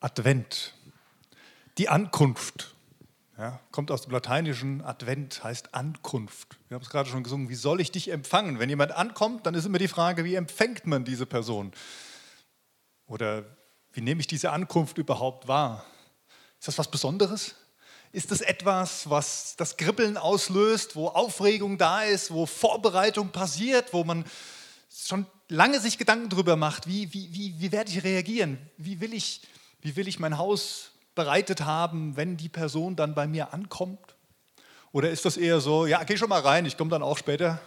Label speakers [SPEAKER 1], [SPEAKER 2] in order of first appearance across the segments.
[SPEAKER 1] Advent, die Ankunft. Ja, kommt aus dem Lateinischen, Advent heißt Ankunft. Wir haben es gerade schon gesungen, wie soll ich dich empfangen? Wenn jemand ankommt, dann ist immer die Frage, wie empfängt man diese Person? Oder wie nehme ich diese Ankunft überhaupt wahr? Ist das was Besonderes? Ist das etwas, was das Kribbeln auslöst, wo Aufregung da ist, wo Vorbereitung passiert, wo man schon lange sich Gedanken darüber macht, wie, wie, wie, wie werde ich reagieren? Wie will ich, wie will ich mein Haus bereitet haben, wenn die Person dann bei mir ankommt? Oder ist das eher so, ja, geh schon mal rein, ich komme dann auch später?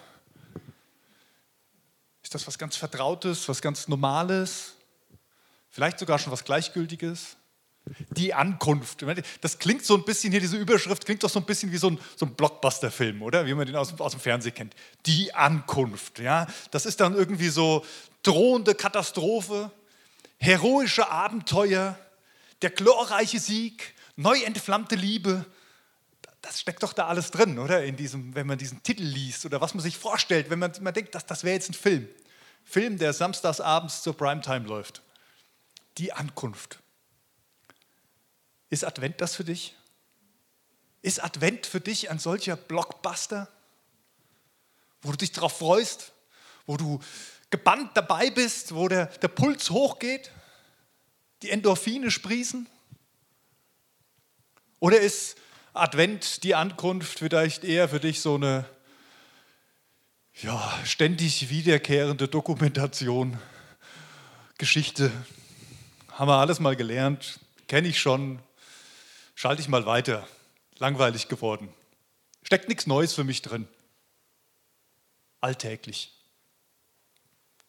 [SPEAKER 1] Ist das was ganz Vertrautes, was ganz Normales? Vielleicht sogar schon was Gleichgültiges? Die Ankunft. Das klingt so ein bisschen hier, diese Überschrift klingt doch so ein bisschen wie so ein, so ein Blockbuster-Film, oder? Wie man den aus, aus dem Fernsehen kennt. Die Ankunft. Ja? Das ist dann irgendwie so drohende Katastrophe, heroische Abenteuer, der glorreiche Sieg, neu entflammte Liebe, das steckt doch da alles drin, oder? In diesem, wenn man diesen Titel liest oder was man sich vorstellt, wenn man, man denkt, das, das wäre jetzt ein Film. Film, der samstags abends zur Primetime läuft. Die Ankunft. Ist Advent das für dich? Ist Advent für dich ein solcher Blockbuster, wo du dich darauf freust, wo du gebannt dabei bist, wo der, der Puls hochgeht? Die Endorphine sprießen? Oder ist Advent, die Ankunft, vielleicht eher für dich so eine ja, ständig wiederkehrende Dokumentation, Geschichte? Haben wir alles mal gelernt, kenne ich schon, schalte ich mal weiter, langweilig geworden. Steckt nichts Neues für mich drin. Alltäglich.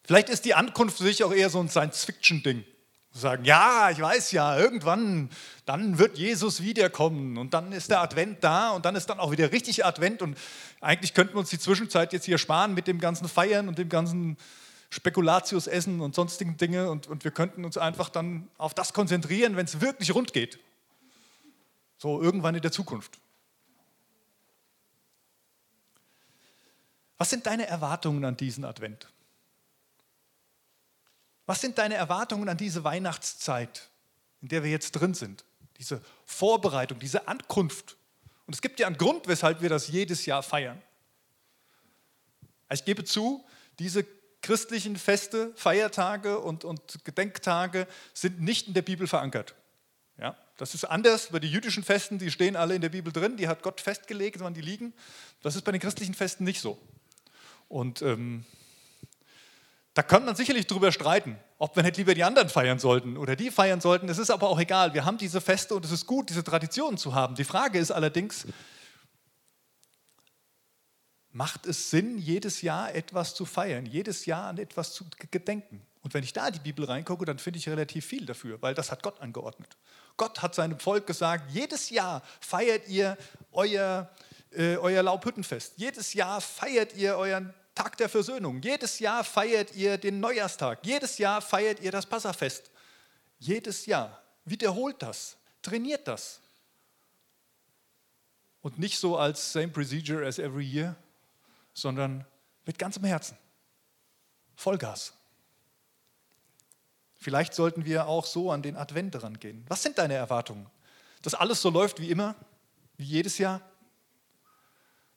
[SPEAKER 1] Vielleicht ist die Ankunft für dich auch eher so ein Science-Fiction-Ding sagen, ja, ich weiß ja, irgendwann, dann wird Jesus wiederkommen und dann ist der Advent da und dann ist dann auch wieder richtig Advent und eigentlich könnten wir uns die Zwischenzeit jetzt hier sparen mit dem ganzen Feiern und dem ganzen Spekulatius essen und sonstigen Dinge und, und wir könnten uns einfach dann auf das konzentrieren, wenn es wirklich rund geht. So irgendwann in der Zukunft. Was sind deine Erwartungen an diesen Advent? Was sind deine Erwartungen an diese Weihnachtszeit, in der wir jetzt drin sind? Diese Vorbereitung, diese Ankunft. Und es gibt ja einen Grund, weshalb wir das jedes Jahr feiern. Ich gebe zu, diese christlichen Feste, Feiertage und, und Gedenktage sind nicht in der Bibel verankert. Ja, das ist anders bei den jüdischen Festen, die stehen alle in der Bibel drin, die hat Gott festgelegt, wann die liegen. Das ist bei den christlichen Festen nicht so. Und ähm, da kann man sicherlich drüber streiten, ob wir nicht lieber die anderen feiern sollten oder die feiern sollten. Es ist aber auch egal. Wir haben diese Feste und es ist gut, diese Traditionen zu haben. Die Frage ist allerdings, macht es Sinn, jedes Jahr etwas zu feiern, jedes Jahr an etwas zu gedenken? Und wenn ich da die Bibel reingucke, dann finde ich relativ viel dafür, weil das hat Gott angeordnet. Gott hat seinem Volk gesagt, jedes Jahr feiert ihr euer, äh, euer Laubhüttenfest. Jedes Jahr feiert ihr euren Tag der Versöhnung. Jedes Jahr feiert ihr den Neujahrstag. Jedes Jahr feiert ihr das Passafest. Jedes Jahr. Wiederholt das. Trainiert das. Und nicht so als same procedure as every year, sondern mit ganzem Herzen. Vollgas. Vielleicht sollten wir auch so an den Advent rangehen. Was sind deine Erwartungen? Dass alles so läuft wie immer, wie jedes Jahr?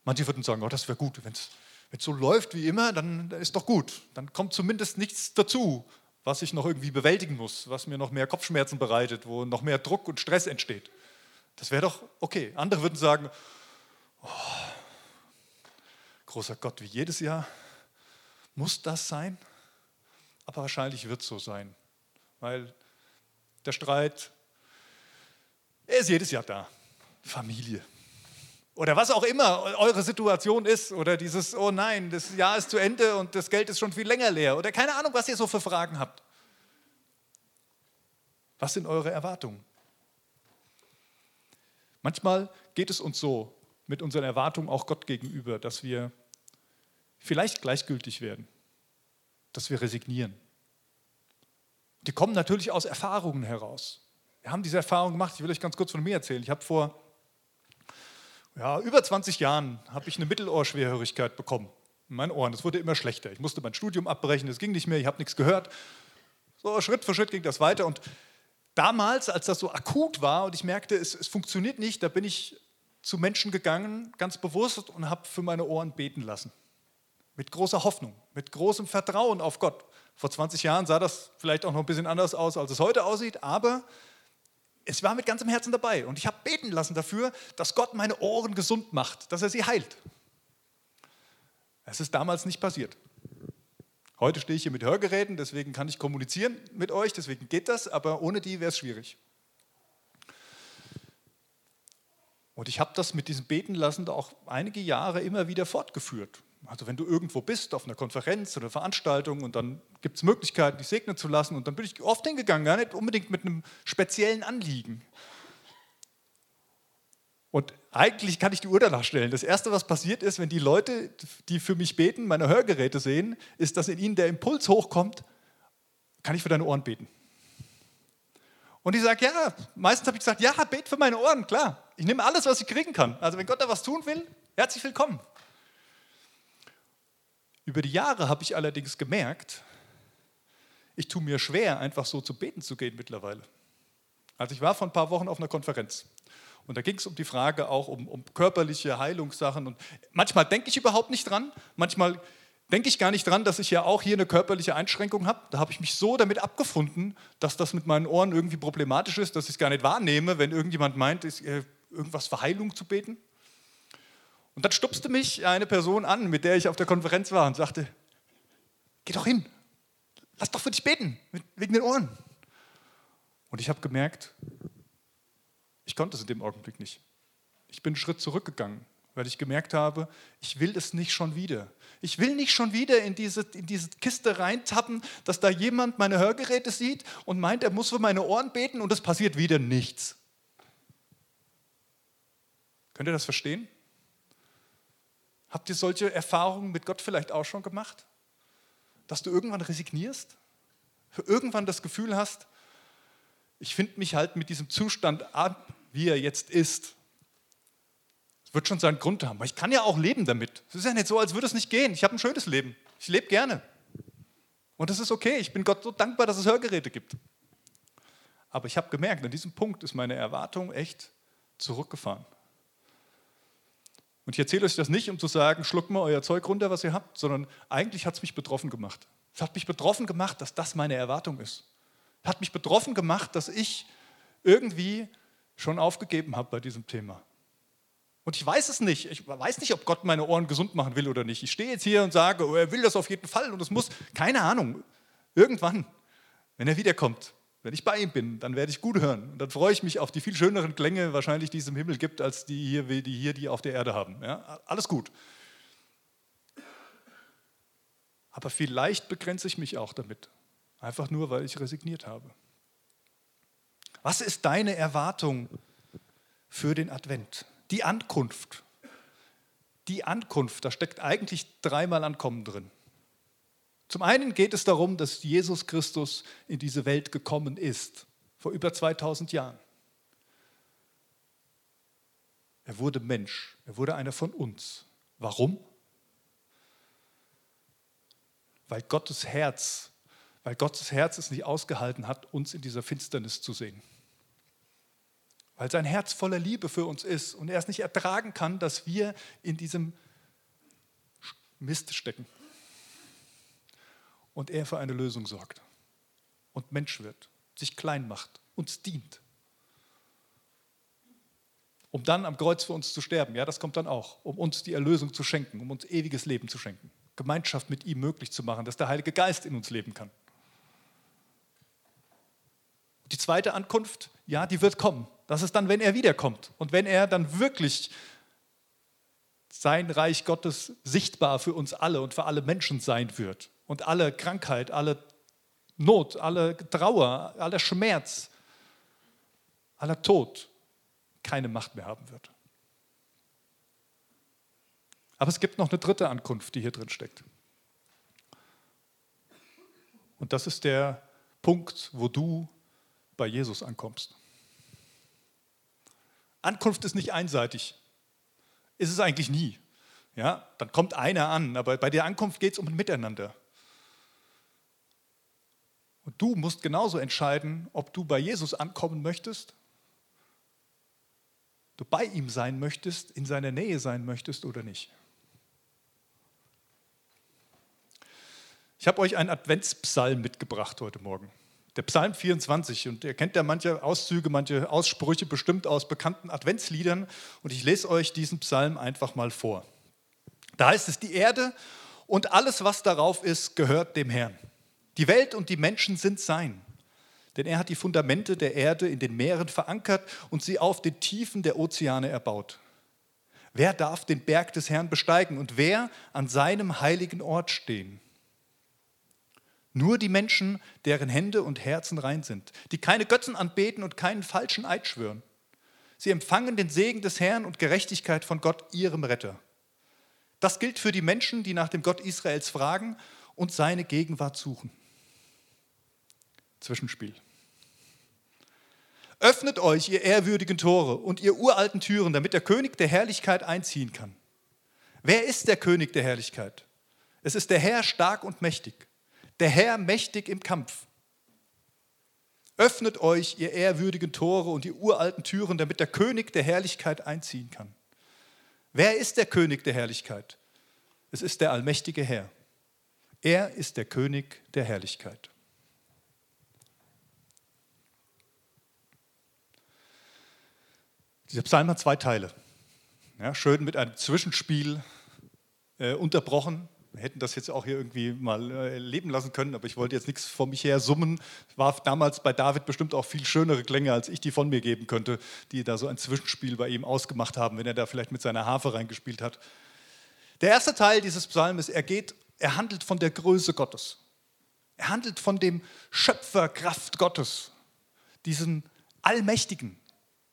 [SPEAKER 1] Manche würden sagen, oh, das wäre gut, wenn es wenn es so läuft wie immer, dann ist doch gut. Dann kommt zumindest nichts dazu, was ich noch irgendwie bewältigen muss, was mir noch mehr Kopfschmerzen bereitet, wo noch mehr Druck und Stress entsteht. Das wäre doch okay. Andere würden sagen, oh, großer Gott, wie jedes Jahr, muss das sein? Aber wahrscheinlich wird es so sein, weil der Streit, er ist jedes Jahr da. Familie, oder was auch immer eure Situation ist oder dieses, oh nein, das Jahr ist zu Ende und das Geld ist schon viel länger leer oder keine Ahnung, was ihr so für Fragen habt. Was sind eure Erwartungen? Manchmal geht es uns so mit unseren Erwartungen auch Gott gegenüber, dass wir vielleicht gleichgültig werden, dass wir resignieren. Die kommen natürlich aus Erfahrungen heraus. Wir haben diese Erfahrung gemacht, ich will euch ganz kurz von mir erzählen. Ich habe vor ja, über 20 Jahren habe ich eine Mittelohrschwerhörigkeit bekommen. In meinen Ohren. Es wurde immer schlechter. Ich musste mein Studium abbrechen, es ging nicht mehr, ich habe nichts gehört. So Schritt für Schritt ging das weiter und damals, als das so akut war und ich merkte, es, es funktioniert nicht, da bin ich zu Menschen gegangen, ganz bewusst, und habe für meine Ohren beten lassen. Mit großer Hoffnung, mit großem Vertrauen auf Gott. Vor 20 Jahren sah das vielleicht auch noch ein bisschen anders aus, als es heute aussieht, aber es war mit ganzem Herzen dabei. Und ich habe beten lassen dafür, dass Gott meine Ohren gesund macht, dass er sie heilt. Es ist damals nicht passiert. Heute stehe ich hier mit Hörgeräten, deswegen kann ich kommunizieren mit euch, deswegen geht das, aber ohne die wäre es schwierig. Und ich habe das mit diesem Beten lassen auch einige Jahre immer wieder fortgeführt. Also wenn du irgendwo bist, auf einer Konferenz oder Veranstaltung und dann gibt es Möglichkeiten, dich segnen zu lassen und dann bin ich oft hingegangen, gar nicht unbedingt mit einem speziellen Anliegen. Und eigentlich kann ich die Uhr danach stellen. Das Erste, was passiert ist, wenn die Leute, die für mich beten, meine Hörgeräte sehen, ist, dass in ihnen der Impuls hochkommt, kann ich für deine Ohren beten. Und ich sage, ja, meistens habe ich gesagt, ja, bet für meine Ohren, klar. Ich nehme alles, was ich kriegen kann. Also wenn Gott da was tun will, herzlich willkommen. Über die Jahre habe ich allerdings gemerkt, ich tue mir schwer, einfach so zu beten zu gehen mittlerweile. Also ich war vor ein paar Wochen auf einer Konferenz und da ging es um die Frage auch um, um körperliche Heilungssachen. Und manchmal denke ich überhaupt nicht dran, manchmal denke ich gar nicht dran, dass ich ja auch hier eine körperliche Einschränkung habe. Da habe ich mich so damit abgefunden, dass das mit meinen Ohren irgendwie problematisch ist, dass ich es gar nicht wahrnehme, wenn irgendjemand meint, ist, äh, irgendwas für Heilung zu beten. Und dann stupste mich eine Person an, mit der ich auf der Konferenz war und sagte, geh doch hin, lass doch für dich beten, wegen den Ohren. Und ich habe gemerkt, ich konnte es in dem Augenblick nicht. Ich bin einen Schritt zurückgegangen weil ich gemerkt habe, ich will es nicht schon wieder. Ich will nicht schon wieder in diese, in diese Kiste reintappen, dass da jemand meine Hörgeräte sieht und meint, er muss für meine Ohren beten und es passiert wieder nichts. Könnt ihr das verstehen? Habt ihr solche Erfahrungen mit Gott vielleicht auch schon gemacht? Dass du irgendwann resignierst? Irgendwann das Gefühl hast, ich finde mich halt mit diesem Zustand ab, wie er jetzt ist wird schon seinen Grund haben. Aber ich kann ja auch leben damit. Es ist ja nicht so, als würde es nicht gehen. Ich habe ein schönes Leben. Ich lebe gerne. Und das ist okay. Ich bin Gott so dankbar, dass es Hörgeräte gibt. Aber ich habe gemerkt, an diesem Punkt ist meine Erwartung echt zurückgefahren. Und ich erzähle euch das nicht, um zu sagen, schluckt mal euer Zeug runter, was ihr habt, sondern eigentlich hat es mich betroffen gemacht. Es hat mich betroffen gemacht, dass das meine Erwartung ist. Es hat mich betroffen gemacht, dass ich irgendwie schon aufgegeben habe bei diesem Thema. Und ich weiß es nicht. Ich weiß nicht, ob Gott meine Ohren gesund machen will oder nicht. Ich stehe jetzt hier und sage, oh, er will das auf jeden Fall und es muss, keine Ahnung, irgendwann, wenn er wiederkommt, wenn ich bei ihm bin, dann werde ich gut hören. Und dann freue ich mich auf die viel schöneren Klänge, wahrscheinlich, die es im Himmel gibt, als die hier, die, hier, die auf der Erde haben. Ja, alles gut. Aber vielleicht begrenze ich mich auch damit. Einfach nur, weil ich resigniert habe. Was ist deine Erwartung für den Advent? Die Ankunft. Die Ankunft, da steckt eigentlich dreimal Ankommen drin. Zum einen geht es darum, dass Jesus Christus in diese Welt gekommen ist, vor über 2000 Jahren. Er wurde Mensch, er wurde einer von uns. Warum? Weil Gottes Herz, weil Gottes Herz es nicht ausgehalten hat, uns in dieser Finsternis zu sehen weil sein Herz voller Liebe für uns ist und er es nicht ertragen kann, dass wir in diesem Mist stecken. Und er für eine Lösung sorgt und Mensch wird, sich klein macht, uns dient. Um dann am Kreuz für uns zu sterben, ja, das kommt dann auch, um uns die Erlösung zu schenken, um uns ewiges Leben zu schenken, Gemeinschaft mit ihm möglich zu machen, dass der Heilige Geist in uns leben kann. Die zweite Ankunft, ja, die wird kommen. Das ist dann, wenn er wiederkommt und wenn er dann wirklich sein Reich Gottes sichtbar für uns alle und für alle Menschen sein wird und alle Krankheit, alle Not, alle Trauer, aller Schmerz, aller Tod keine Macht mehr haben wird. Aber es gibt noch eine dritte Ankunft, die hier drin steckt. Und das ist der Punkt, wo du bei Jesus ankommst. Ankunft ist nicht einseitig. Ist es eigentlich nie. Ja, dann kommt einer an, aber bei der Ankunft geht es um ein Miteinander. Und du musst genauso entscheiden, ob du bei Jesus ankommen möchtest, du bei ihm sein möchtest, in seiner Nähe sein möchtest oder nicht. Ich habe euch einen Adventspsalm mitgebracht heute Morgen. Der Psalm 24. Und ihr kennt ja manche Auszüge, manche Aussprüche bestimmt aus bekannten Adventsliedern. Und ich lese euch diesen Psalm einfach mal vor. Da heißt es, die Erde und alles, was darauf ist, gehört dem Herrn. Die Welt und die Menschen sind sein. Denn er hat die Fundamente der Erde in den Meeren verankert und sie auf den Tiefen der Ozeane erbaut. Wer darf den Berg des Herrn besteigen und wer an seinem heiligen Ort stehen? Nur die Menschen, deren Hände und Herzen rein sind, die keine Götzen anbeten und keinen falschen Eid schwören. Sie empfangen den Segen des Herrn und Gerechtigkeit von Gott, ihrem Retter. Das gilt für die Menschen, die nach dem Gott Israels fragen und seine Gegenwart suchen. Zwischenspiel. Öffnet euch, ihr ehrwürdigen Tore und ihr uralten Türen, damit der König der Herrlichkeit einziehen kann. Wer ist der König der Herrlichkeit? Es ist der Herr stark und mächtig der Herr mächtig im Kampf. Öffnet euch, ihr ehrwürdigen Tore und die uralten Türen, damit der König der Herrlichkeit einziehen kann. Wer ist der König der Herrlichkeit? Es ist der allmächtige Herr. Er ist der König der Herrlichkeit. Dieser Psalm hat zwei Teile. Ja, schön mit einem Zwischenspiel äh, unterbrochen. Wir hätten das jetzt auch hier irgendwie mal äh, leben lassen können, aber ich wollte jetzt nichts vor mich her summen. War damals bei David bestimmt auch viel schönere Klänge, als ich die von mir geben könnte, die da so ein Zwischenspiel bei ihm ausgemacht haben, wenn er da vielleicht mit seiner Harfe reingespielt hat. Der erste Teil dieses Psalmes, er geht, er handelt von der Größe Gottes. Er handelt von dem Schöpferkraft Gottes, diesem Allmächtigen.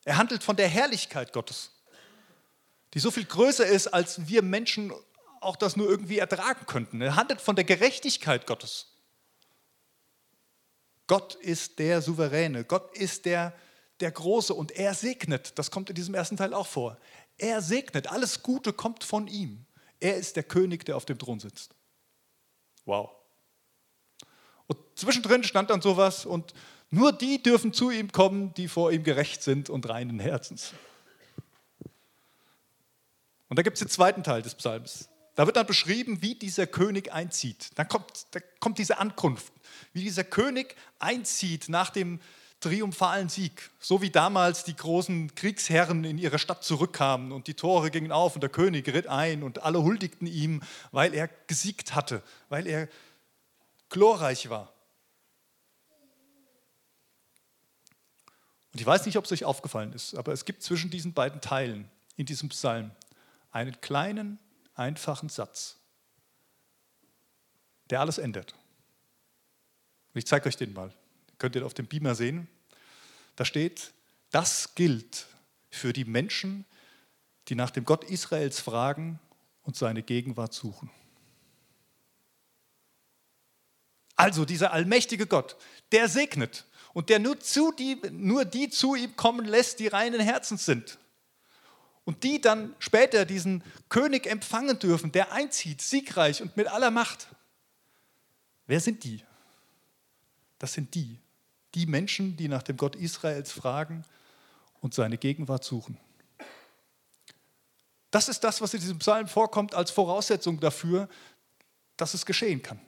[SPEAKER 1] Er handelt von der Herrlichkeit Gottes, die so viel größer ist, als wir Menschen auch das nur irgendwie ertragen könnten. Er handelt von der Gerechtigkeit Gottes. Gott ist der Souveräne, Gott ist der, der Große und er segnet. Das kommt in diesem ersten Teil auch vor. Er segnet, alles Gute kommt von ihm. Er ist der König, der auf dem Thron sitzt. Wow. Und zwischendrin stand dann sowas und nur die dürfen zu ihm kommen, die vor ihm gerecht sind und reinen Herzens. Und da gibt es den zweiten Teil des Psalms. Da wird dann beschrieben, wie dieser König einzieht. Dann kommt, da kommt diese Ankunft, wie dieser König einzieht nach dem triumphalen Sieg. So wie damals die großen Kriegsherren in ihre Stadt zurückkamen und die Tore gingen auf und der König ritt ein und alle huldigten ihm, weil er gesiegt hatte, weil er glorreich war. Und ich weiß nicht, ob es euch aufgefallen ist, aber es gibt zwischen diesen beiden Teilen in diesem Psalm einen kleinen einfachen Satz, der alles ändert. Ich zeige euch den mal. Könnt ihr auf dem Beamer sehen. Da steht, das gilt für die Menschen, die nach dem Gott Israels fragen und seine Gegenwart suchen. Also dieser allmächtige Gott, der segnet und der nur, zu die, nur die zu ihm kommen lässt, die reinen Herzens sind und die dann später diesen König empfangen dürfen, der einzieht, siegreich und mit aller Macht. Wer sind die? Das sind die, die Menschen, die nach dem Gott Israels fragen und seine Gegenwart suchen. Das ist das, was in diesem Psalm vorkommt als Voraussetzung dafür, dass es geschehen kann.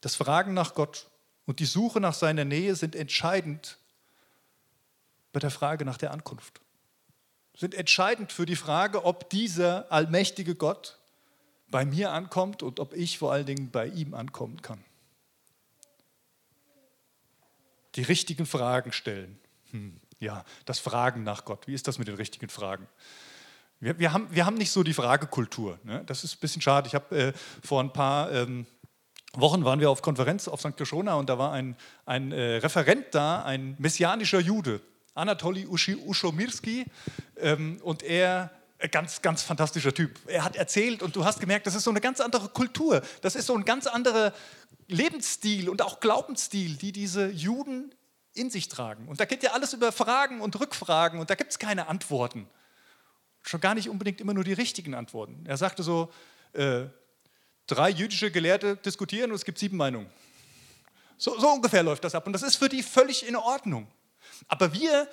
[SPEAKER 1] Das Fragen nach Gott und die Suche nach seiner Nähe sind entscheidend bei der Frage nach der Ankunft. Sind entscheidend für die Frage, ob dieser allmächtige Gott bei mir ankommt und ob ich vor allen Dingen bei ihm ankommen kann. Die richtigen Fragen stellen. Hm, ja, das Fragen nach Gott. Wie ist das mit den richtigen Fragen? Wir, wir, haben, wir haben nicht so die Fragekultur. Ne? Das ist ein bisschen schade. Ich habe äh, vor ein paar ähm, Wochen waren wir auf Konferenz auf St. Joschona und da war ein, ein äh, Referent da, ein messianischer Jude. Anatoly Uschomirski ähm, und er äh, ganz, ganz fantastischer Typ. Er hat erzählt und du hast gemerkt, das ist so eine ganz andere Kultur, das ist so ein ganz anderer Lebensstil und auch Glaubensstil, die diese Juden in sich tragen. Und da geht ja alles über Fragen und Rückfragen und da gibt es keine Antworten. Schon gar nicht unbedingt immer nur die richtigen Antworten. Er sagte so, äh, drei jüdische Gelehrte diskutieren und es gibt sieben Meinungen. So, so ungefähr läuft das ab. Und das ist für die völlig in Ordnung. Aber wir,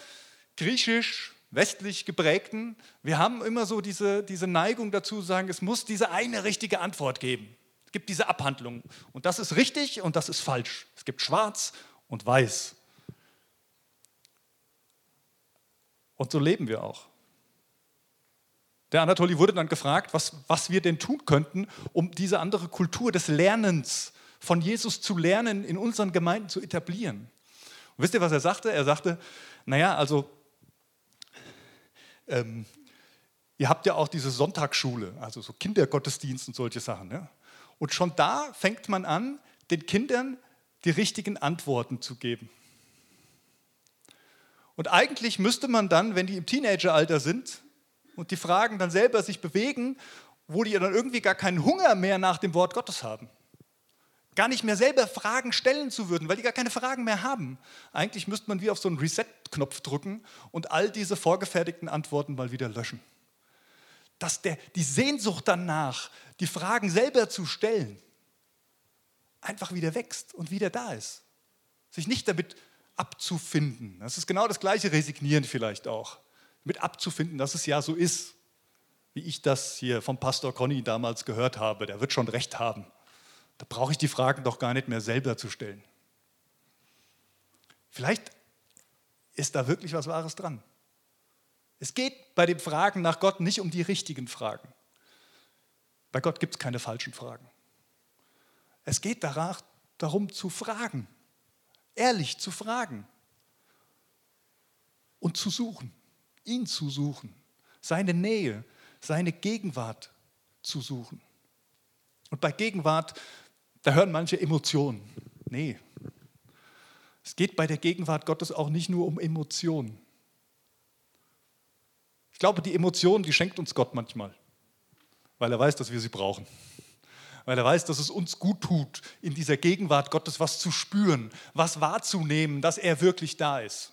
[SPEAKER 1] griechisch, westlich geprägten, wir haben immer so diese, diese Neigung dazu, zu sagen, es muss diese eine richtige Antwort geben. Es gibt diese Abhandlung. Und das ist richtig und das ist falsch. Es gibt schwarz und weiß. Und so leben wir auch. Der Anatoli wurde dann gefragt, was, was wir denn tun könnten, um diese andere Kultur des Lernens von Jesus zu lernen, in unseren Gemeinden zu etablieren. Und wisst ihr, was er sagte? Er sagte, naja, also ähm, ihr habt ja auch diese Sonntagsschule, also so Kindergottesdienst und solche Sachen. Ja? Und schon da fängt man an, den Kindern die richtigen Antworten zu geben. Und eigentlich müsste man dann, wenn die im Teenageralter sind, und die Fragen dann selber sich bewegen, wo die dann irgendwie gar keinen Hunger mehr nach dem Wort Gottes haben. Gar nicht mehr selber Fragen stellen zu würden, weil die gar keine Fragen mehr haben. Eigentlich müsste man wie auf so einen Reset-Knopf drücken und all diese vorgefertigten Antworten mal wieder löschen. Dass der, die Sehnsucht danach, die Fragen selber zu stellen, einfach wieder wächst und wieder da ist. Sich nicht damit abzufinden. Das ist genau das gleiche Resignieren vielleicht auch mit abzufinden, dass es ja so ist, wie ich das hier vom Pastor Conny damals gehört habe. Der wird schon recht haben. Da brauche ich die Fragen doch gar nicht mehr selber zu stellen. Vielleicht ist da wirklich was Wahres dran. Es geht bei den Fragen nach Gott nicht um die richtigen Fragen. Bei Gott gibt es keine falschen Fragen. Es geht danach, darum zu fragen, ehrlich zu fragen und zu suchen ihn zu suchen, seine Nähe, seine Gegenwart zu suchen. Und bei Gegenwart, da hören manche Emotionen. Nee, es geht bei der Gegenwart Gottes auch nicht nur um Emotionen. Ich glaube, die Emotionen, die schenkt uns Gott manchmal, weil er weiß, dass wir sie brauchen. Weil er weiß, dass es uns gut tut, in dieser Gegenwart Gottes was zu spüren, was wahrzunehmen, dass er wirklich da ist.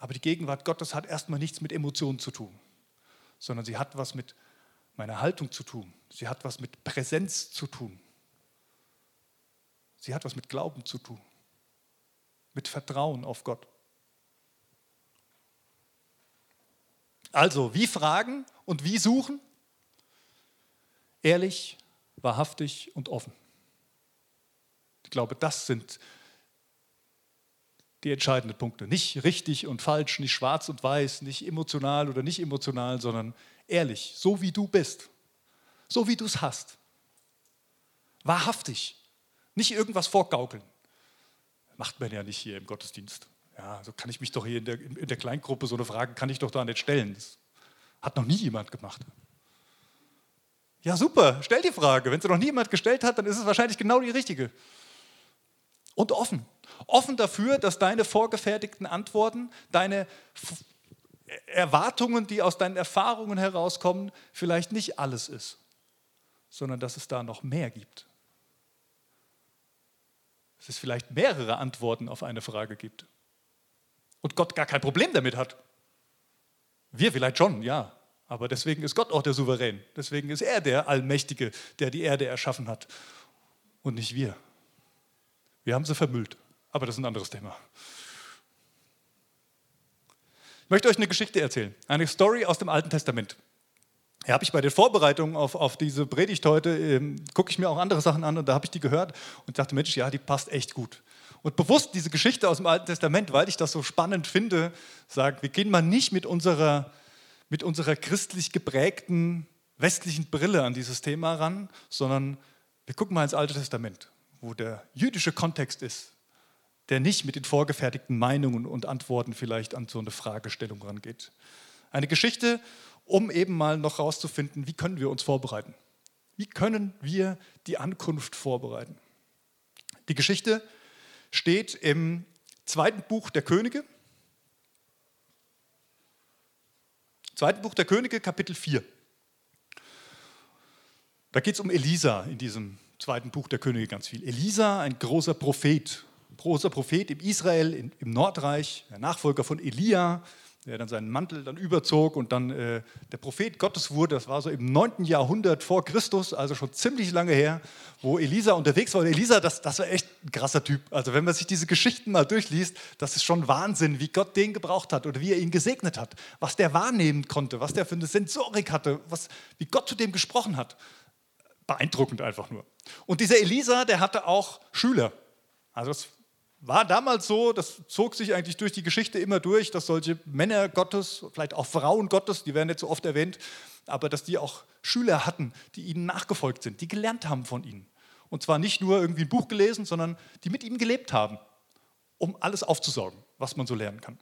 [SPEAKER 1] Aber die Gegenwart Gottes hat erstmal nichts mit Emotionen zu tun, sondern sie hat was mit meiner Haltung zu tun. Sie hat was mit Präsenz zu tun. Sie hat was mit Glauben zu tun, mit Vertrauen auf Gott. Also, wie fragen und wie suchen? Ehrlich, wahrhaftig und offen. Ich glaube, das sind die entscheidenden Punkte. Nicht richtig und falsch, nicht schwarz und weiß, nicht emotional oder nicht emotional, sondern ehrlich, so wie du bist, so wie du es hast. Wahrhaftig, nicht irgendwas vorgaukeln. Macht man ja nicht hier im Gottesdienst. Ja, so kann ich mich doch hier in der, in der Kleingruppe, so eine Frage kann ich doch da nicht stellen. Das hat noch nie jemand gemacht. Ja, super, stell die Frage. Wenn sie noch nie jemand gestellt hat, dann ist es wahrscheinlich genau die richtige. Und offen. Offen dafür, dass deine vorgefertigten Antworten, deine Erwartungen, die aus deinen Erfahrungen herauskommen, vielleicht nicht alles ist, sondern dass es da noch mehr gibt. Dass es vielleicht mehrere Antworten auf eine Frage gibt. Und Gott gar kein Problem damit hat. Wir vielleicht schon, ja. Aber deswegen ist Gott auch der Souverän. Deswegen ist er der Allmächtige, der die Erde erschaffen hat. Und nicht wir. Wir haben sie vermüllt. Aber das ist ein anderes Thema. Ich möchte euch eine Geschichte erzählen, eine Story aus dem Alten Testament. Ja, habe ich bei den Vorbereitungen auf, auf diese Predigt heute, ähm, gucke ich mir auch andere Sachen an und da habe ich die gehört und dachte, Mensch, ja, die passt echt gut. Und bewusst diese Geschichte aus dem Alten Testament, weil ich das so spannend finde, sagt, wir gehen mal nicht mit unserer, mit unserer christlich geprägten westlichen Brille an dieses Thema ran, sondern wir gucken mal ins Alte Testament, wo der jüdische Kontext ist, der nicht mit den vorgefertigten Meinungen und Antworten vielleicht an so eine Fragestellung rangeht. Eine Geschichte, um eben mal noch herauszufinden, wie können wir uns vorbereiten? Wie können wir die Ankunft vorbereiten? Die Geschichte steht im zweiten Buch der Könige. Zweiten Buch der Könige, Kapitel 4. Da geht es um Elisa in diesem zweiten Buch der Könige ganz viel. Elisa, ein großer Prophet, großer Prophet im Israel, im Nordreich, der Nachfolger von Elia, der dann seinen Mantel dann überzog und dann äh, der Prophet Gottes wurde. Das war so im 9. Jahrhundert vor Christus, also schon ziemlich lange her, wo Elisa unterwegs war. Und Elisa, das, das war echt ein krasser Typ. Also wenn man sich diese Geschichten mal durchliest, das ist schon Wahnsinn, wie Gott den gebraucht hat oder wie er ihn gesegnet hat, was der wahrnehmen konnte, was der für eine Sensorik hatte, was, wie Gott zu dem gesprochen hat. Beeindruckend einfach nur. Und dieser Elisa, der hatte auch Schüler. Also das war damals so, das zog sich eigentlich durch die Geschichte immer durch, dass solche Männer Gottes, vielleicht auch Frauen Gottes, die werden nicht so oft erwähnt, aber dass die auch Schüler hatten, die ihnen nachgefolgt sind, die gelernt haben von ihnen. Und zwar nicht nur irgendwie ein Buch gelesen, sondern die mit ihm gelebt haben, um alles aufzusaugen, was man so lernen kann.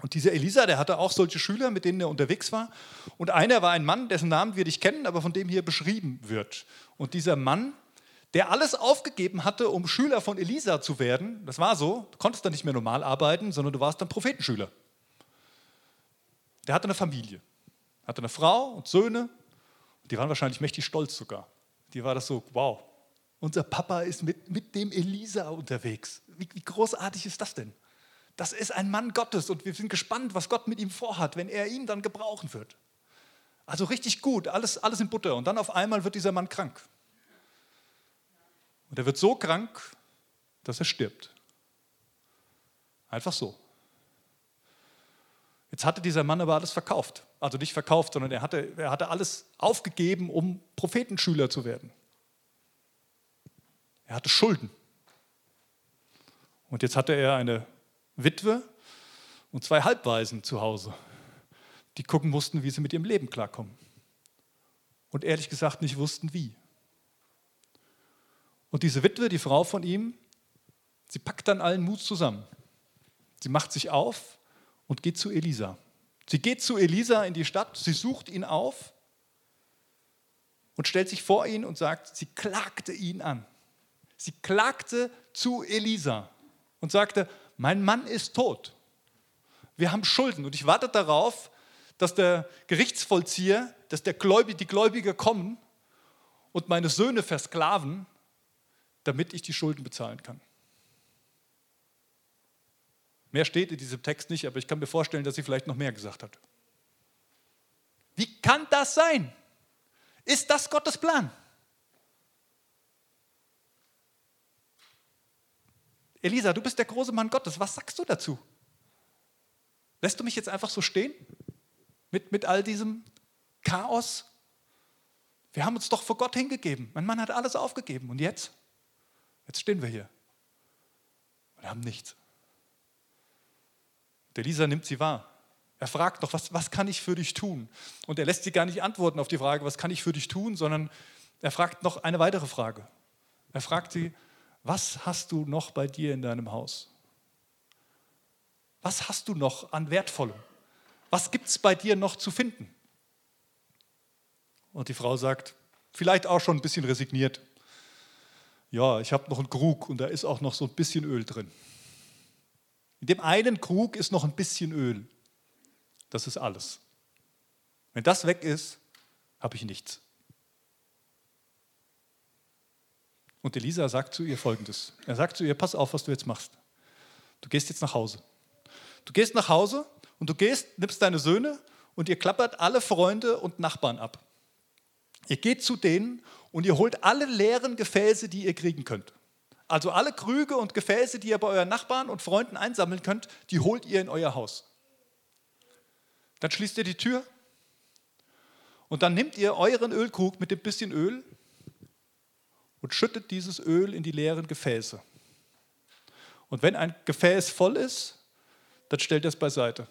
[SPEAKER 1] Und dieser Elisa, der hatte auch solche Schüler, mit denen er unterwegs war. Und einer war ein Mann, dessen Namen wir nicht kennen, aber von dem hier beschrieben wird. Und dieser Mann, der alles aufgegeben hatte, um Schüler von Elisa zu werden. Das war so, du konntest dann nicht mehr normal arbeiten, sondern du warst dann Prophetenschüler. Der hatte eine Familie, hatte eine Frau und Söhne, die waren wahrscheinlich mächtig stolz sogar. Die war das so, wow, unser Papa ist mit, mit dem Elisa unterwegs. Wie, wie großartig ist das denn? Das ist ein Mann Gottes und wir sind gespannt, was Gott mit ihm vorhat, wenn er ihn dann gebrauchen wird. Also richtig gut, alles, alles in Butter. Und dann auf einmal wird dieser Mann krank. Und er wird so krank, dass er stirbt. Einfach so. Jetzt hatte dieser Mann aber alles verkauft. Also nicht verkauft, sondern er hatte, er hatte alles aufgegeben, um Prophetenschüler zu werden. Er hatte Schulden. Und jetzt hatte er eine Witwe und zwei Halbwaisen zu Hause, die gucken mussten, wie sie mit ihrem Leben klarkommen. Und ehrlich gesagt nicht wussten, wie. Und diese Witwe, die Frau von ihm, sie packt dann allen Mut zusammen. Sie macht sich auf und geht zu Elisa. Sie geht zu Elisa in die Stadt, sie sucht ihn auf und stellt sich vor ihn und sagt, sie klagte ihn an. Sie klagte zu Elisa und sagte, mein Mann ist tot. Wir haben Schulden und ich warte darauf, dass der Gerichtsvollzieher, dass der Gläubige, die Gläubiger kommen und meine Söhne versklaven damit ich die Schulden bezahlen kann. Mehr steht in diesem Text nicht, aber ich kann mir vorstellen, dass sie vielleicht noch mehr gesagt hat. Wie kann das sein? Ist das Gottes Plan? Elisa, du bist der große Mann Gottes. Was sagst du dazu? Lässt du mich jetzt einfach so stehen? Mit, mit all diesem Chaos? Wir haben uns doch vor Gott hingegeben. Mein Mann hat alles aufgegeben. Und jetzt? Jetzt stehen wir hier und haben nichts. Der Lisa nimmt sie wahr. Er fragt doch, was, was kann ich für dich tun? Und er lässt sie gar nicht antworten auf die Frage, was kann ich für dich tun, sondern er fragt noch eine weitere Frage. Er fragt sie, was hast du noch bei dir in deinem Haus? Was hast du noch an Wertvollem? Was gibt es bei dir noch zu finden? Und die Frau sagt, vielleicht auch schon ein bisschen resigniert, ja, ich habe noch einen Krug und da ist auch noch so ein bisschen Öl drin. In dem einen Krug ist noch ein bisschen Öl. Das ist alles. Wenn das weg ist, habe ich nichts. Und Elisa sagt zu ihr folgendes. Er sagt zu ihr, pass auf, was du jetzt machst. Du gehst jetzt nach Hause. Du gehst nach Hause und du gehst, nimmst deine Söhne und ihr klappert alle Freunde und Nachbarn ab. Ihr geht zu denen und ihr holt alle leeren Gefäße, die ihr kriegen könnt. Also alle Krüge und Gefäße, die ihr bei euren Nachbarn und Freunden einsammeln könnt, die holt ihr in euer Haus. Dann schließt ihr die Tür und dann nehmt ihr euren Ölkrug mit dem bisschen Öl und schüttet dieses Öl in die leeren Gefäße. Und wenn ein Gefäß voll ist, dann stellt ihr es beiseite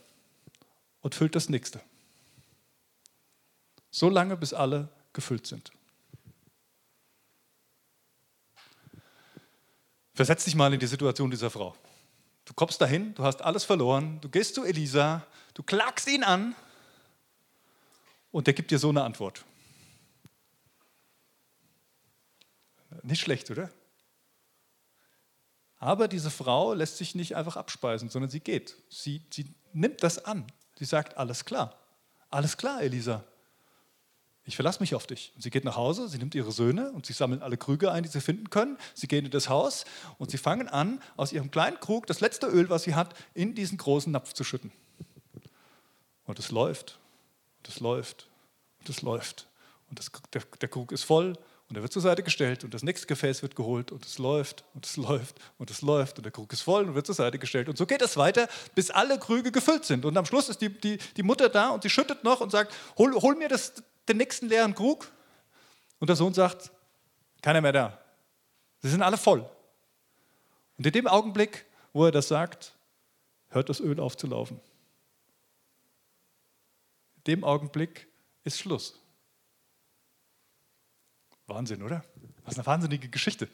[SPEAKER 1] und füllt das nächste. So lange, bis alle gefüllt sind. Versetz dich mal in die Situation dieser Frau. Du kommst dahin, du hast alles verloren, du gehst zu Elisa, du klagst ihn an und der gibt dir so eine Antwort. Nicht schlecht, oder? Aber diese Frau lässt sich nicht einfach abspeisen, sondern sie geht. Sie, sie nimmt das an. Sie sagt, alles klar. Alles klar, Elisa ich verlasse mich auf dich. Und sie geht nach Hause, sie nimmt ihre Söhne und sie sammeln alle Krüge ein, die sie finden können. Sie gehen in das Haus und sie fangen an, aus ihrem kleinen Krug das letzte Öl, was sie hat, in diesen großen Napf zu schütten. Und es läuft, und es läuft, und es läuft. Und das, der, der Krug ist voll und er wird zur Seite gestellt und das nächste Gefäß wird geholt und es läuft und es läuft und es läuft und der Krug ist voll und wird zur Seite gestellt. Und so geht es weiter, bis alle Krüge gefüllt sind. Und am Schluss ist die, die, die Mutter da und sie schüttet noch und sagt, hol, hol mir das, den nächsten leeren Krug. Und der Sohn sagt, keiner mehr da. Sie sind alle voll. Und in dem Augenblick, wo er das sagt, hört das Öl auf zu laufen. In dem Augenblick ist Schluss. Wahnsinn, oder? Was eine wahnsinnige Geschichte.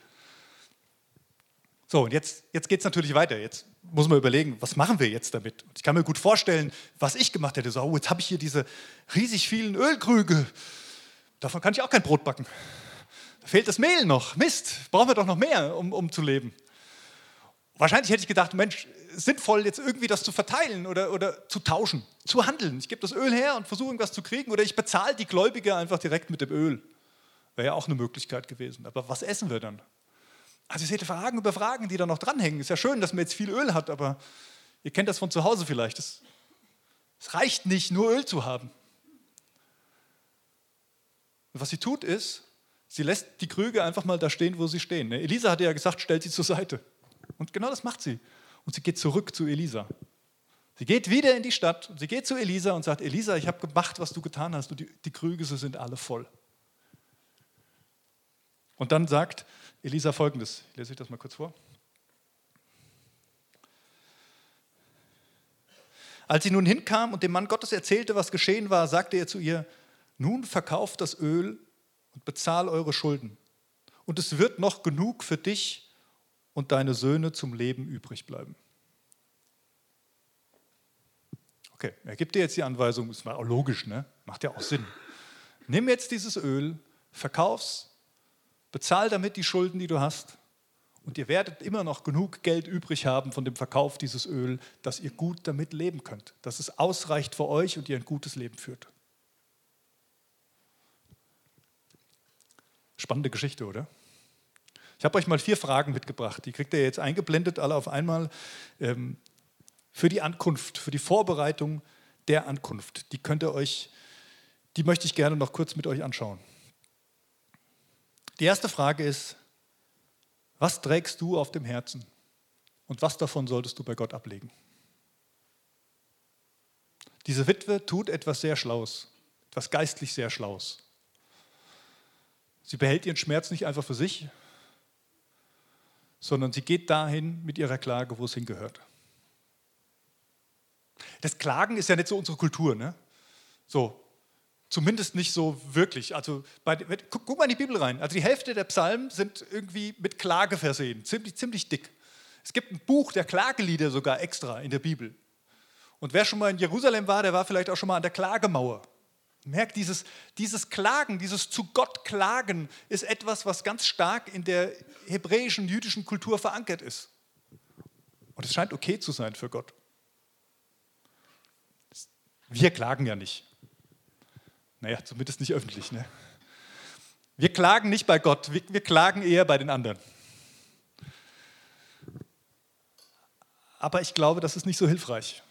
[SPEAKER 1] So, und jetzt, jetzt geht es natürlich weiter. Jetzt muss man überlegen, was machen wir jetzt damit? Und ich kann mir gut vorstellen, was ich gemacht hätte. So, oh, jetzt habe ich hier diese riesig vielen Ölkrüge. Davon kann ich auch kein Brot backen. Da fehlt das Mehl noch. Mist, brauchen wir doch noch mehr, um, um zu leben. Wahrscheinlich hätte ich gedacht, Mensch, sinnvoll, jetzt irgendwie das zu verteilen oder, oder zu tauschen, zu handeln. Ich gebe das Öl her und versuche irgendwas zu kriegen oder ich bezahle die Gläubige einfach direkt mit dem Öl. Wäre ja auch eine Möglichkeit gewesen. Aber was essen wir dann? Also ihr seht Fragen über Fragen, die da noch dranhängen. Ist ja schön, dass man jetzt viel Öl hat, aber ihr kennt das von zu Hause vielleicht. Es, es reicht nicht, nur Öl zu haben. Und was sie tut ist, sie lässt die Krüge einfach mal da stehen, wo sie stehen. Ne? Elisa hatte ja gesagt, stellt sie zur Seite. Und genau das macht sie. Und sie geht zurück zu Elisa. Sie geht wieder in die Stadt und sie geht zu Elisa und sagt, Elisa, ich habe gemacht, was du getan hast. Und die, die Krüge sind alle voll. Und dann sagt Elisa folgendes. Ich lese euch das mal kurz vor. Als sie nun hinkam und dem Mann Gottes erzählte, was geschehen war, sagte er zu ihr, nun verkauft das Öl und bezahl eure Schulden. Und es wird noch genug für dich und deine Söhne zum Leben übrig bleiben. Okay, er gibt dir jetzt die Anweisung, das war auch logisch, ne? macht ja auch Sinn. Nimm jetzt dieses Öl, verkauf's Bezahl damit die Schulden, die du hast. Und ihr werdet immer noch genug Geld übrig haben von dem Verkauf dieses Öl, dass ihr gut damit leben könnt. Dass es ausreicht für euch und ihr ein gutes Leben führt. Spannende Geschichte, oder? Ich habe euch mal vier Fragen mitgebracht. Die kriegt ihr jetzt eingeblendet, alle auf einmal. Ähm, für die Ankunft, für die Vorbereitung der Ankunft. Die könnt ihr euch, die möchte ich gerne noch kurz mit euch anschauen. Die erste Frage ist, was trägst du auf dem Herzen und was davon solltest du bei Gott ablegen? Diese Witwe tut etwas sehr Schlaues, etwas geistlich sehr Schlaues. Sie behält ihren Schmerz nicht einfach für sich, sondern sie geht dahin mit ihrer Klage, wo es hingehört. Das Klagen ist ja nicht so unsere Kultur. Ne? So, Zumindest nicht so wirklich. Also bei, guck, guck, mal in die Bibel rein. Also die Hälfte der Psalmen sind irgendwie mit Klage versehen, ziemlich, ziemlich dick. Es gibt ein Buch der Klagelieder sogar extra in der Bibel. Und wer schon mal in Jerusalem war, der war vielleicht auch schon mal an der Klagemauer. Merkt, dieses, dieses Klagen, dieses zu Gott klagen ist etwas, was ganz stark in der hebräischen, jüdischen Kultur verankert ist. Und es scheint okay zu sein für Gott. Wir klagen ja nicht. Naja, zumindest nicht öffentlich. Ne? Wir klagen nicht bei Gott, wir, wir klagen eher bei den anderen. Aber ich glaube, das ist nicht so hilfreich.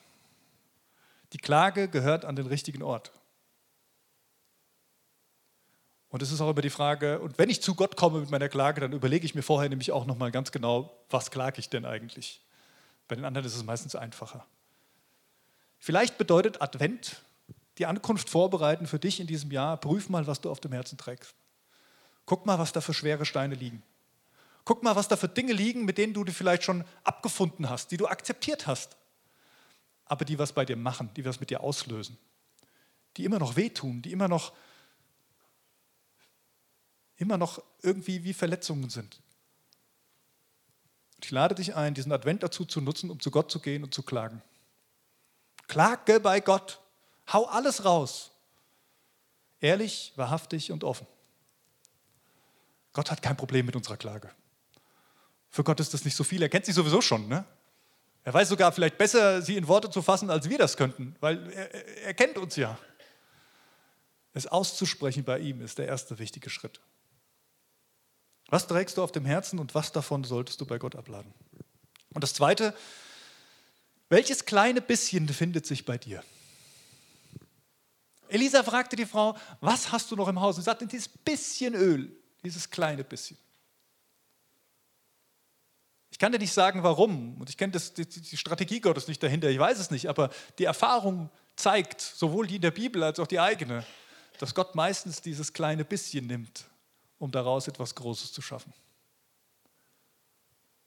[SPEAKER 1] Die Klage gehört an den richtigen Ort. Und es ist auch immer die Frage, und wenn ich zu Gott komme mit meiner Klage, dann überlege ich mir vorher nämlich auch nochmal ganz genau, was klage ich denn eigentlich? Bei den anderen ist es meistens einfacher. Vielleicht bedeutet Advent die Ankunft vorbereiten für dich in diesem Jahr, prüf mal, was du auf dem Herzen trägst. Guck mal, was da für schwere Steine liegen. Guck mal, was da für Dinge liegen, mit denen du dich vielleicht schon abgefunden hast, die du akzeptiert hast, aber die was bei dir machen, die was mit dir auslösen, die immer noch wehtun, die immer noch, immer noch irgendwie wie Verletzungen sind. Ich lade dich ein, diesen Advent dazu zu nutzen, um zu Gott zu gehen und zu klagen. Klage bei Gott. Hau alles raus. Ehrlich, wahrhaftig und offen. Gott hat kein Problem mit unserer Klage. Für Gott ist das nicht so viel. Er kennt sie sowieso schon. Ne? Er weiß sogar vielleicht besser, sie in Worte zu fassen, als wir das könnten, weil er, er kennt uns ja. Es auszusprechen bei ihm ist der erste wichtige Schritt. Was trägst du auf dem Herzen und was davon solltest du bei Gott abladen? Und das Zweite, welches kleine bisschen befindet sich bei dir? Elisa fragte die Frau, was hast du noch im Haus? Und sie sagte, dieses bisschen Öl, dieses kleine bisschen. Ich kann dir nicht sagen, warum. Und ich kenne die, die Strategie Gottes nicht dahinter, ich weiß es nicht. Aber die Erfahrung zeigt, sowohl die in der Bibel als auch die eigene, dass Gott meistens dieses kleine bisschen nimmt, um daraus etwas Großes zu schaffen.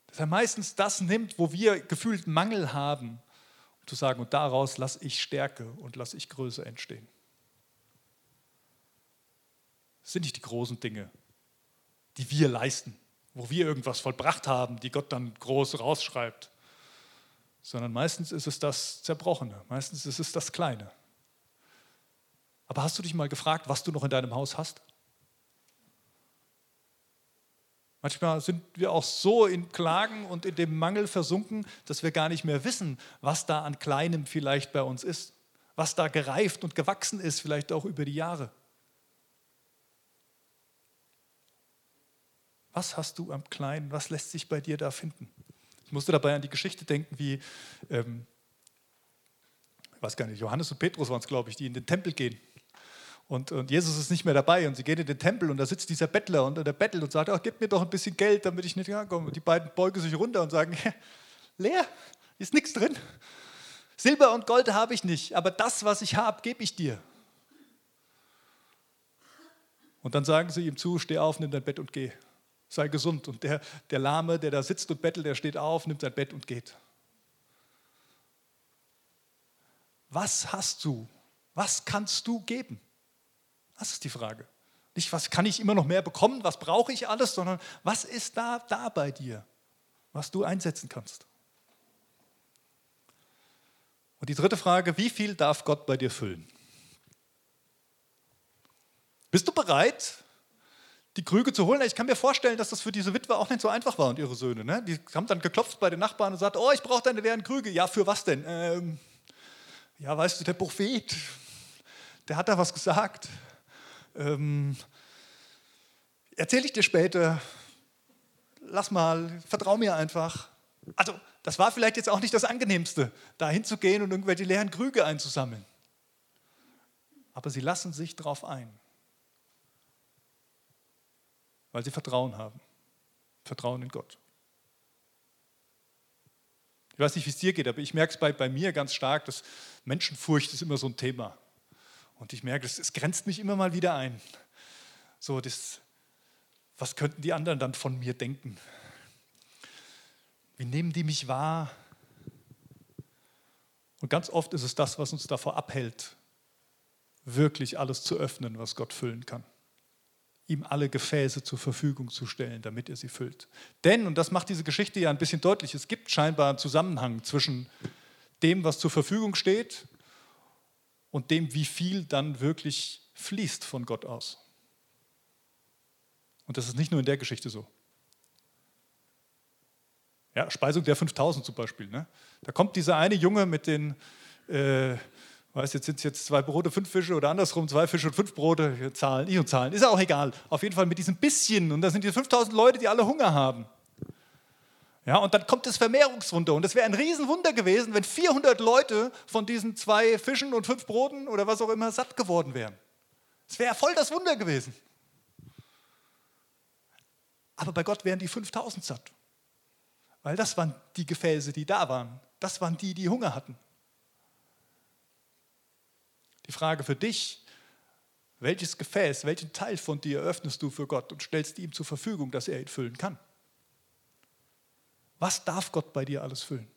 [SPEAKER 1] Dass er meistens das nimmt, wo wir gefühlt Mangel haben, um zu sagen, und daraus lasse ich Stärke und lasse ich Größe entstehen. Sind nicht die großen Dinge, die wir leisten, wo wir irgendwas vollbracht haben, die Gott dann groß rausschreibt, sondern meistens ist es das Zerbrochene, meistens ist es das Kleine. Aber hast du dich mal gefragt, was du noch in deinem Haus hast? Manchmal sind wir auch so in Klagen und in dem Mangel versunken, dass wir gar nicht mehr wissen, was da an Kleinem vielleicht bei uns ist, was da gereift und gewachsen ist, vielleicht auch über die Jahre. Was hast du am Kleinen? Was lässt sich bei dir da finden? Ich musste dabei an die Geschichte denken, wie, ähm, ich weiß gar nicht, Johannes und Petrus waren es, glaube ich, die in den Tempel gehen und, und, Jesus ist nicht mehr dabei und sie gehen in den Tempel und da sitzt dieser Bettler und der bettelt und sagt, oh, gib mir doch ein bisschen Geld, damit ich nicht herkomme. Und die beiden beugen sich runter und sagen, leer, ist nichts drin. Silber und Gold habe ich nicht, aber das, was ich habe, gebe ich dir. Und dann sagen sie ihm zu, steh auf, nimm dein Bett und geh. Sei gesund. Und der, der Lahme, der da sitzt und bettelt, der steht auf, nimmt sein Bett und geht. Was hast du? Was kannst du geben? Das ist die Frage. Nicht, was kann ich immer noch mehr bekommen, was brauche ich alles, sondern was ist da, da bei dir, was du einsetzen kannst. Und die dritte Frage, wie viel darf Gott bei dir füllen? Bist du bereit, die Krüge zu holen? Ich kann mir vorstellen, dass das für diese Witwe auch nicht so einfach war und ihre Söhne. Ne? Die haben dann geklopft bei den Nachbarn und gesagt, oh, ich brauche deine leeren Krüge. Ja, für was denn? Ähm, ja, weißt du, der Prophet, der hat da was gesagt ähm, erzähle ich dir später, lass mal, vertrau mir einfach. Also, das war vielleicht jetzt auch nicht das Angenehmste, da hinzugehen und irgendwelche leeren Krüge einzusammeln. Aber sie lassen sich darauf ein, weil sie Vertrauen haben. Vertrauen in Gott. Ich weiß nicht, wie es dir geht, aber ich merke es bei, bei mir ganz stark, dass Menschenfurcht ist immer so ein Thema. Und ich merke, es, grenzt mich immer mal wieder ein. So, das, was könnten die anderen dann von mir denken? Wie nehmen die mich wahr? Und ganz oft ist es das, was uns davor abhält, wirklich alles zu öffnen, was Gott füllen kann. Ihm alle Gefäße zur Verfügung zu stellen, damit er sie füllt. Denn, und das macht diese Geschichte ja ein bisschen deutlich, es gibt scheinbar einen Zusammenhang zwischen dem, was zur Verfügung steht und dem, wie viel dann wirklich fließt von Gott aus. Und das ist nicht nur in der Geschichte so. Ja, Speisung der 5000 zum Beispiel. Ne? Da kommt dieser eine Junge mit den, äh, weiß jetzt sind es jetzt zwei Brote, fünf Fische oder andersrum, zwei Fische und fünf Brote, Zahlen, ich und Zahlen, ist auch egal. Auf jeden Fall mit diesem bisschen. Und da sind die 5000 Leute, die alle Hunger haben. Ja, und dann kommt das Vermehrungswunder. Und es wäre ein Riesenwunder gewesen, wenn 400 Leute von diesen zwei Fischen und fünf Broten oder was auch immer satt geworden wären. Es wäre voll das Wunder gewesen. Aber bei Gott wären die 5000 satt. Weil das waren die Gefäße, die da waren. Das waren die, die Hunger hatten. Die Frage für dich, welches Gefäß, welchen Teil von dir öffnest du für Gott und stellst ihm zur Verfügung, dass er ihn füllen kann? Was darf Gott bei dir alles füllen?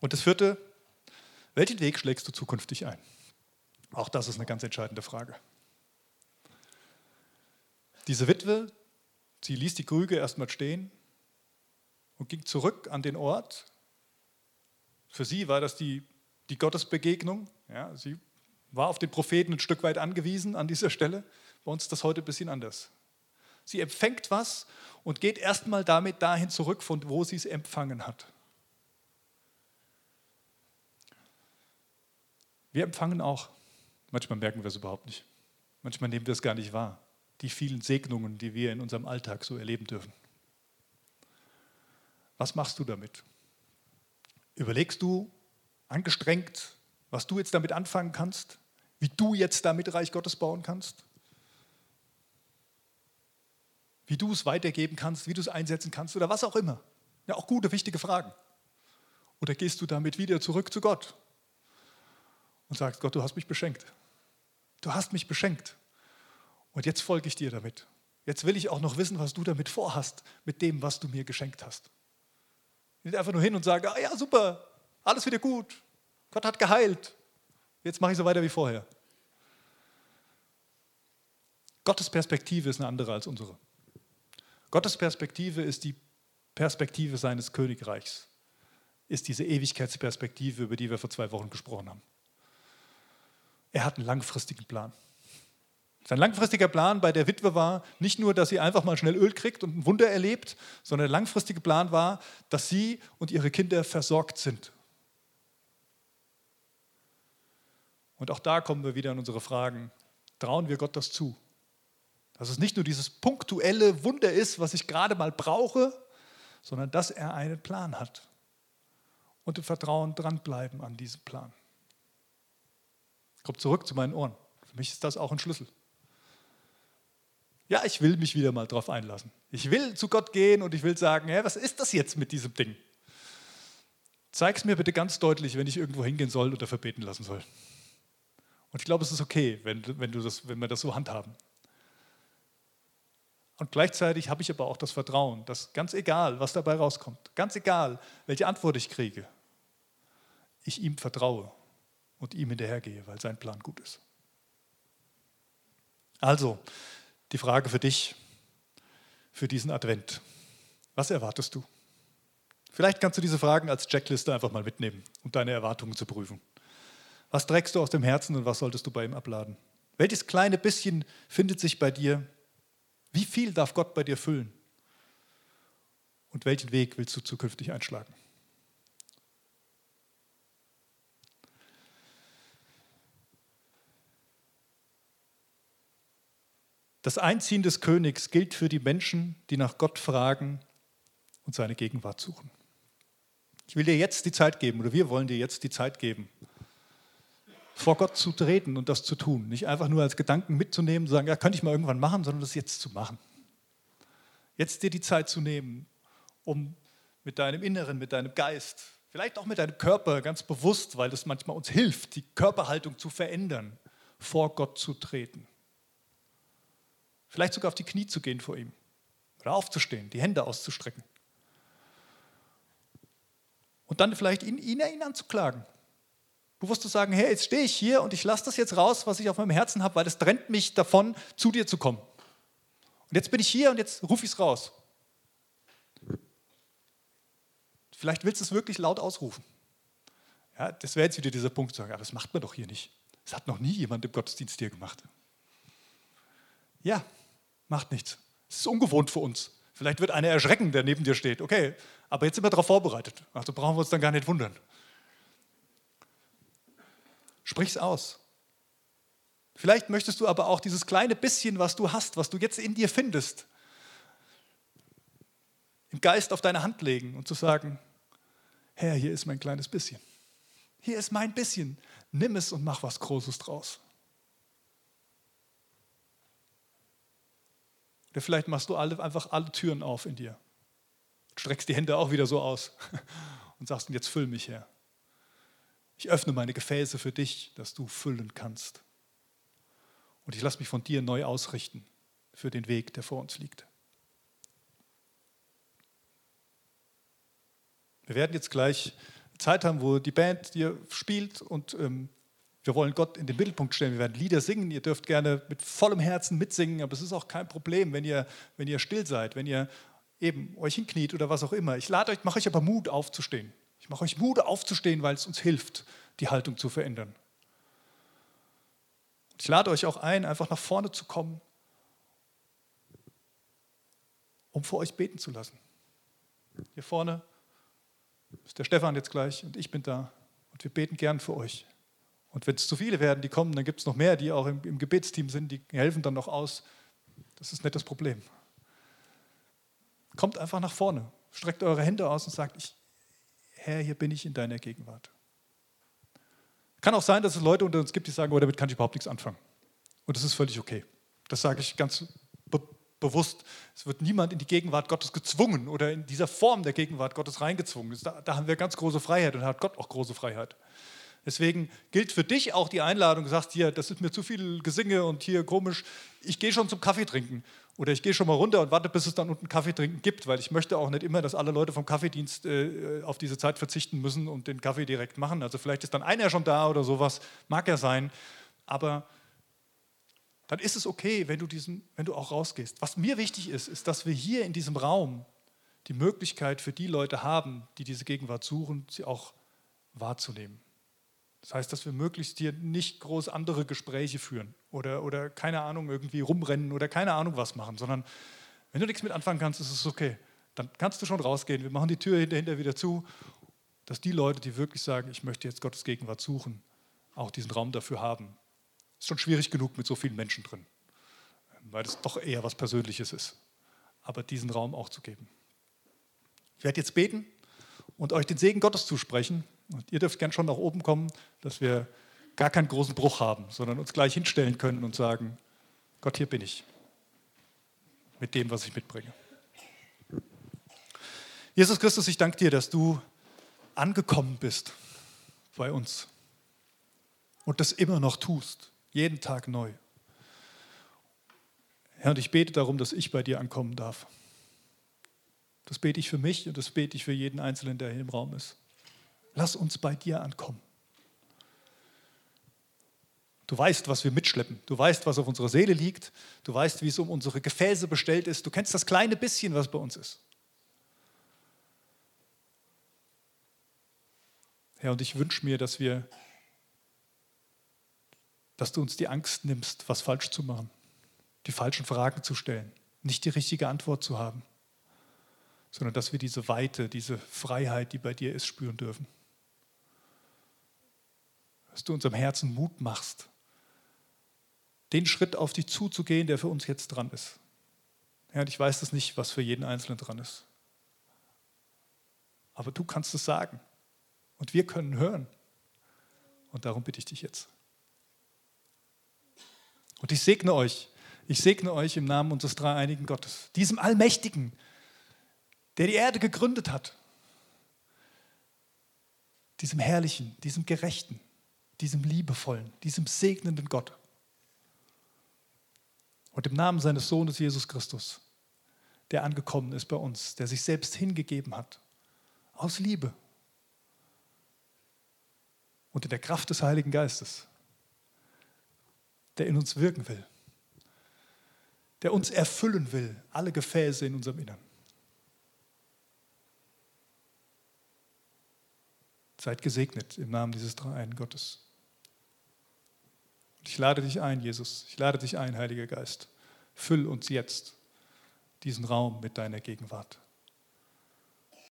[SPEAKER 1] Und das vierte, welchen Weg schlägst du zukünftig ein? Auch das ist eine ganz entscheidende Frage. Diese Witwe, sie ließ die Krüge erstmal stehen und ging zurück an den Ort. Für sie war das die, die Gottesbegegnung. Ja, sie war auf den Propheten ein Stück weit angewiesen an dieser Stelle. Bei uns ist das heute ein bisschen anders. Sie empfängt was und geht erstmal damit dahin zurück, von wo sie es empfangen hat. Wir empfangen auch. Manchmal merken wir es überhaupt nicht. Manchmal nehmen wir es gar nicht wahr. Die vielen Segnungen, die wir in unserem Alltag so erleben dürfen. Was machst du damit? Überlegst du angestrengt, was du jetzt damit anfangen kannst, wie du jetzt damit Reich Gottes bauen kannst, wie du es weitergeben kannst, wie du es einsetzen kannst oder was auch immer. Ja, auch gute, wichtige Fragen. Oder gehst du damit wieder zurück zu Gott und sagst, Gott, du hast mich beschenkt. Du hast mich beschenkt. Und jetzt folge ich dir damit. Jetzt will ich auch noch wissen, was du damit vorhast, mit dem, was du mir geschenkt hast. Nicht einfach nur hin und sagen, ah ja, super, alles wieder gut. Gott hat geheilt. Jetzt mache ich so weiter wie vorher. Gottes Perspektive ist eine andere als unsere. Gottes Perspektive ist die Perspektive seines Königreichs, ist diese Ewigkeitsperspektive, über die wir vor zwei Wochen gesprochen haben. Er hat einen langfristigen Plan. Sein langfristiger Plan bei der Witwe war nicht nur, dass sie einfach mal schnell Öl kriegt und ein Wunder erlebt, sondern der langfristige Plan war, dass sie und ihre Kinder versorgt sind. Und auch da kommen wir wieder an unsere Fragen. Trauen wir Gott das zu? Dass es nicht nur dieses punktuelle Wunder ist, was ich gerade mal brauche, sondern dass er einen Plan hat. Und im Vertrauen dranbleiben an diesem Plan. Kommt zurück zu meinen Ohren. Für mich ist das auch ein Schlüssel. Ja, ich will mich wieder mal drauf einlassen. Ich will zu Gott gehen und ich will sagen, hey, was ist das jetzt mit diesem Ding? Zeig es mir bitte ganz deutlich, wenn ich irgendwo hingehen soll oder verbeten lassen soll. Und ich glaube, es ist okay, wenn, wenn, du das, wenn wir das so handhaben. Und gleichzeitig habe ich aber auch das Vertrauen, dass ganz egal, was dabei rauskommt, ganz egal, welche Antwort ich kriege, ich ihm vertraue und ihm hinterhergehe, weil sein Plan gut ist. Also, die Frage für dich, für diesen Advent. Was erwartest du? Vielleicht kannst du diese Fragen als Checkliste einfach mal mitnehmen, um deine Erwartungen zu prüfen. Was trägst du aus dem Herzen und was solltest du bei ihm abladen? Welches kleine bisschen findet sich bei dir wie viel darf Gott bei dir füllen? Und welchen Weg willst du zukünftig einschlagen? Das Einziehen des Königs gilt für die Menschen, die nach Gott fragen und seine Gegenwart suchen. Ich will dir jetzt die Zeit geben, oder wir wollen dir jetzt die Zeit geben, vor Gott zu treten und das zu tun. Nicht einfach nur als Gedanken mitzunehmen, sagen, ja, könnte ich mal irgendwann machen, sondern das jetzt zu machen. Jetzt dir die Zeit zu nehmen, um mit deinem Inneren, mit deinem Geist, vielleicht auch mit deinem Körper ganz bewusst, weil das manchmal uns hilft, die Körperhaltung zu verändern, vor Gott zu treten. Vielleicht sogar auf die Knie zu gehen vor ihm oder aufzustehen, die Hände auszustrecken. Und dann vielleicht ihn, ihn, ihn anzuklagen bewusst zu sagen, hey, jetzt stehe ich hier und ich lasse das jetzt raus, was ich auf meinem Herzen habe, weil es trennt mich davon, zu dir zu kommen. Und jetzt bin ich hier und jetzt rufe ich es raus. Vielleicht willst du es wirklich laut ausrufen. Ja, das wäre jetzt wieder dieser Punkt, zu sagen, aber das macht man doch hier nicht. Das hat noch nie jemand im Gottesdienst hier gemacht. Ja, macht nichts. Es ist ungewohnt für uns. Vielleicht wird einer erschrecken, der neben dir steht. Okay, aber jetzt sind wir darauf vorbereitet. Also brauchen wir uns dann gar nicht wundern. Sprich's aus. Vielleicht möchtest du aber auch dieses kleine bisschen, was du hast, was du jetzt in dir findest, im Geist auf deine Hand legen und zu sagen, Herr, hier ist mein kleines bisschen. Hier ist mein bisschen. Nimm es und mach was Großes draus. Oder vielleicht machst du alle, einfach alle Türen auf in dir. Streckst die Hände auch wieder so aus und sagst, jetzt füll mich, Herr. Ich öffne meine Gefäße für dich, dass du füllen kannst. Und ich lasse mich von dir neu ausrichten für den Weg, der vor uns liegt. Wir werden jetzt gleich Zeit haben, wo die Band dir spielt und ähm, wir wollen Gott in den Mittelpunkt stellen. Wir werden Lieder singen. Ihr dürft gerne mit vollem Herzen mitsingen, aber es ist auch kein Problem, wenn ihr, wenn ihr still seid, wenn ihr eben euch hinkniet oder was auch immer. Ich lade euch, mache euch aber Mut aufzustehen. Ich mache euch Mut aufzustehen, weil es uns hilft, die Haltung zu verändern. Ich lade euch auch ein, einfach nach vorne zu kommen, um vor euch beten zu lassen. Hier vorne ist der Stefan jetzt gleich und ich bin da und wir beten gern für euch. Und wenn es zu viele werden, die kommen, dann gibt es noch mehr, die auch im, im Gebetsteam sind, die helfen dann noch aus. Das ist nicht das Problem. Kommt einfach nach vorne, streckt eure Hände aus und sagt, ich, Herr, hier bin ich in deiner Gegenwart. Kann auch sein, dass es Leute unter uns gibt, die sagen, oh, damit kann ich überhaupt nichts anfangen. Und das ist völlig okay. Das sage ich ganz be bewusst. Es wird niemand in die Gegenwart Gottes gezwungen oder in dieser Form der Gegenwart Gottes reingezwungen. Da, da haben wir ganz große Freiheit und hat Gott auch große Freiheit. Deswegen gilt für dich auch die Einladung, du sagst, hier, das ist mir zu viel Gesinge und hier komisch, ich gehe schon zum Kaffee trinken. Oder ich gehe schon mal runter und warte, bis es dann unten Kaffee trinken gibt, weil ich möchte auch nicht immer, dass alle Leute vom Kaffeedienst äh, auf diese Zeit verzichten müssen und den Kaffee direkt machen. Also vielleicht ist dann einer schon da oder sowas, mag ja sein. Aber dann ist es okay, wenn du, diesen, wenn du auch rausgehst. Was mir wichtig ist, ist, dass wir hier in diesem Raum die Möglichkeit für die Leute haben, die diese Gegenwart suchen, sie auch wahrzunehmen. Das heißt, dass wir möglichst hier nicht groß andere Gespräche führen oder, oder keine Ahnung, irgendwie rumrennen oder keine Ahnung was machen, sondern wenn du nichts mit anfangen kannst, ist es okay. Dann kannst du schon rausgehen. Wir machen die Tür hinterher wieder zu, dass die Leute, die wirklich sagen, ich möchte jetzt Gottes Gegenwart suchen, auch diesen Raum dafür haben. Ist schon schwierig genug mit so vielen Menschen drin, weil es doch eher was Persönliches ist. Aber diesen Raum auch zu geben. Ich werde jetzt beten und euch den Segen Gottes zusprechen. Und ihr dürft gern schon nach oben kommen, dass wir gar keinen großen Bruch haben, sondern uns gleich hinstellen können und sagen, Gott, hier bin ich mit dem, was ich mitbringe. Jesus Christus, ich danke dir, dass du angekommen bist bei uns und das immer noch tust, jeden Tag neu. Herr, und ich bete darum, dass ich bei dir ankommen darf. Das bete ich für mich und das bete ich für jeden Einzelnen, der hier im Raum ist. Lass uns bei dir ankommen. Du weißt, was wir mitschleppen. Du weißt, was auf unserer Seele liegt. Du weißt, wie es um unsere Gefäße bestellt ist. Du kennst das kleine bisschen, was bei uns ist. Herr, und ich wünsche mir, dass wir, dass du uns die Angst nimmst, was falsch zu machen, die falschen Fragen zu stellen, nicht die richtige Antwort zu haben, sondern dass wir diese Weite, diese Freiheit, die bei dir ist, spüren dürfen dass du unserem Herzen Mut machst, den Schritt auf dich zuzugehen, der für uns jetzt dran ist. Ja, und ich weiß das nicht, was für jeden Einzelnen dran ist. Aber du kannst es sagen. Und wir können hören. Und darum bitte ich dich jetzt. Und ich segne euch. Ich segne euch im Namen unseres dreieinigen Gottes, diesem Allmächtigen, der die Erde gegründet hat, diesem Herrlichen, diesem Gerechten, diesem liebevollen, diesem segnenden Gott. Und im Namen seines Sohnes Jesus Christus, der angekommen ist bei uns, der sich selbst hingegeben hat, aus Liebe und in der Kraft des Heiligen Geistes, der in uns wirken will, der uns erfüllen will, alle Gefäße in unserem Innern. Seid gesegnet im Namen dieses Dreieinen Gottes. Und ich lade dich ein, Jesus. Ich lade dich ein, Heiliger Geist. Füll uns jetzt diesen Raum mit deiner Gegenwart.